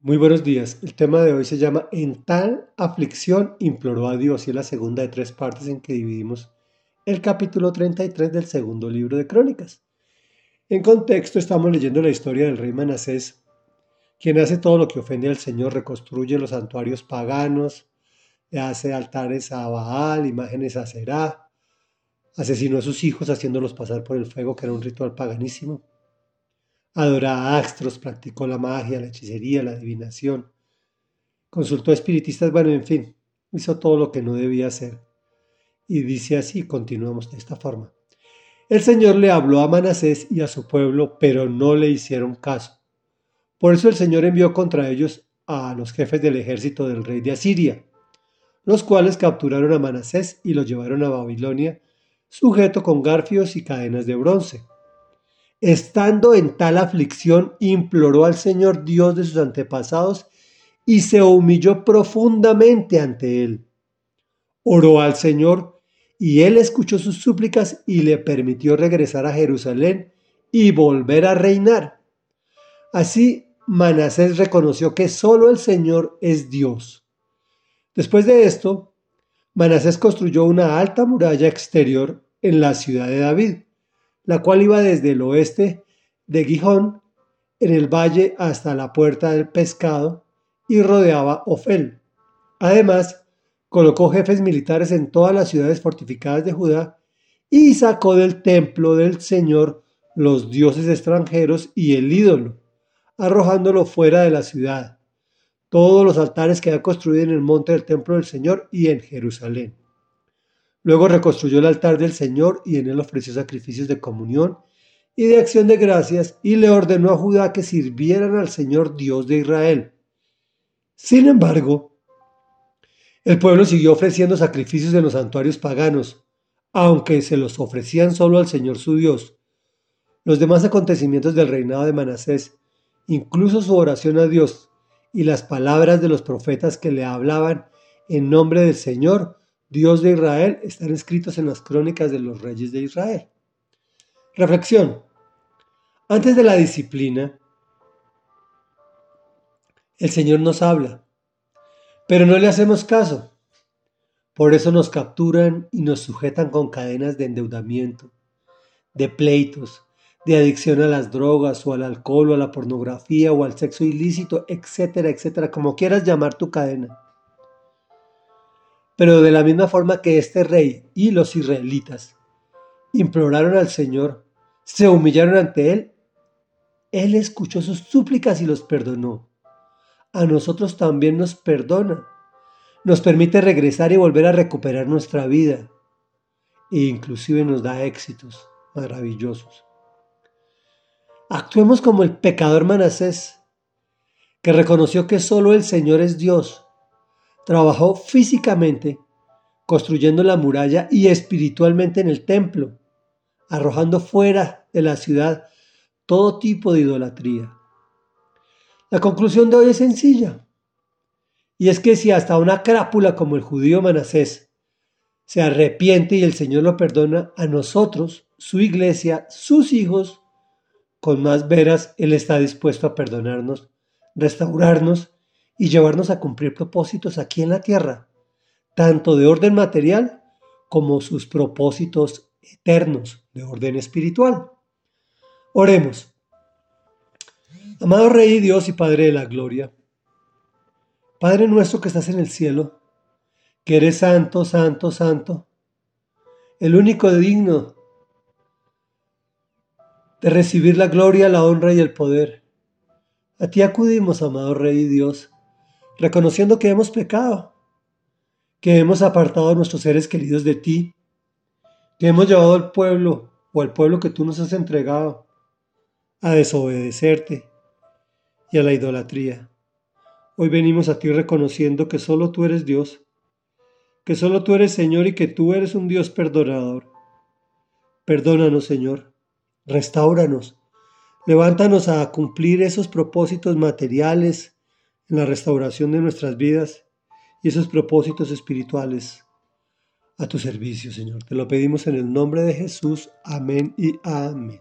Muy buenos días. El tema de hoy se llama En tal aflicción imploró a Dios y es la segunda de tres partes en que dividimos el capítulo 33 del segundo libro de Crónicas. En contexto estamos leyendo la historia del rey Manasés, quien hace todo lo que ofende al Señor, reconstruye los santuarios paganos, hace altares a Baal, imágenes a Será, asesinó a sus hijos haciéndolos pasar por el fuego, que era un ritual paganísimo Adoraba astros, practicó la magia, la hechicería, la adivinación. Consultó a espiritistas, bueno, en fin, hizo todo lo que no debía hacer. Y dice así, continuamos de esta forma. El Señor le habló a Manasés y a su pueblo, pero no le hicieron caso. Por eso el Señor envió contra ellos a los jefes del ejército del rey de Asiria, los cuales capturaron a Manasés y lo llevaron a Babilonia, sujeto con garfios y cadenas de bronce. Estando en tal aflicción, imploró al Señor Dios de sus antepasados y se humilló profundamente ante él. Oró al Señor y él escuchó sus súplicas y le permitió regresar a Jerusalén y volver a reinar. Así Manasés reconoció que solo el Señor es Dios. Después de esto, Manasés construyó una alta muralla exterior en la ciudad de David la cual iba desde el oeste de Gijón, en el valle hasta la puerta del pescado, y rodeaba Ofel. Además, colocó jefes militares en todas las ciudades fortificadas de Judá y sacó del templo del Señor los dioses extranjeros y el ídolo, arrojándolo fuera de la ciudad. Todos los altares que ha construido en el monte del templo del Señor y en Jerusalén. Luego reconstruyó el altar del Señor y en él ofreció sacrificios de comunión y de acción de gracias y le ordenó a Judá que sirvieran al Señor Dios de Israel. Sin embargo, el pueblo siguió ofreciendo sacrificios en los santuarios paganos, aunque se los ofrecían solo al Señor su Dios. Los demás acontecimientos del reinado de Manasés, incluso su oración a Dios y las palabras de los profetas que le hablaban en nombre del Señor, Dios de Israel están escritos en las crónicas de los reyes de Israel. Reflexión. Antes de la disciplina, el Señor nos habla, pero no le hacemos caso. Por eso nos capturan y nos sujetan con cadenas de endeudamiento, de pleitos, de adicción a las drogas o al alcohol o a la pornografía o al sexo ilícito, etcétera, etcétera, como quieras llamar tu cadena. Pero de la misma forma que este rey y los israelitas imploraron al Señor, se humillaron ante Él, Él escuchó sus súplicas y los perdonó. A nosotros también nos perdona. Nos permite regresar y volver a recuperar nuestra vida. E inclusive nos da éxitos maravillosos. Actuemos como el pecador Manasés, que reconoció que solo el Señor es Dios Trabajó físicamente construyendo la muralla y espiritualmente en el templo, arrojando fuera de la ciudad todo tipo de idolatría. La conclusión de hoy es sencilla, y es que si hasta una crápula como el judío Manasés se arrepiente y el Señor lo perdona, a nosotros, su iglesia, sus hijos, con más veras Él está dispuesto a perdonarnos, restaurarnos y llevarnos a cumplir propósitos aquí en la tierra, tanto de orden material como sus propósitos eternos de orden espiritual. Oremos. Amado Rey Dios y Padre de la Gloria, Padre nuestro que estás en el cielo, que eres santo, santo, santo, el único digno de recibir la gloria, la honra y el poder. A ti acudimos, amado Rey Dios, reconociendo que hemos pecado, que hemos apartado a nuestros seres queridos de ti, que hemos llevado al pueblo o al pueblo que tú nos has entregado a desobedecerte y a la idolatría. Hoy venimos a ti reconociendo que solo tú eres Dios, que solo tú eres Señor y que tú eres un Dios perdonador. Perdónanos, Señor, restauranos, levántanos a cumplir esos propósitos materiales, en la restauración de nuestras vidas y esos propósitos espirituales a tu servicio, Señor. Te lo pedimos en el nombre de Jesús. Amén y amén.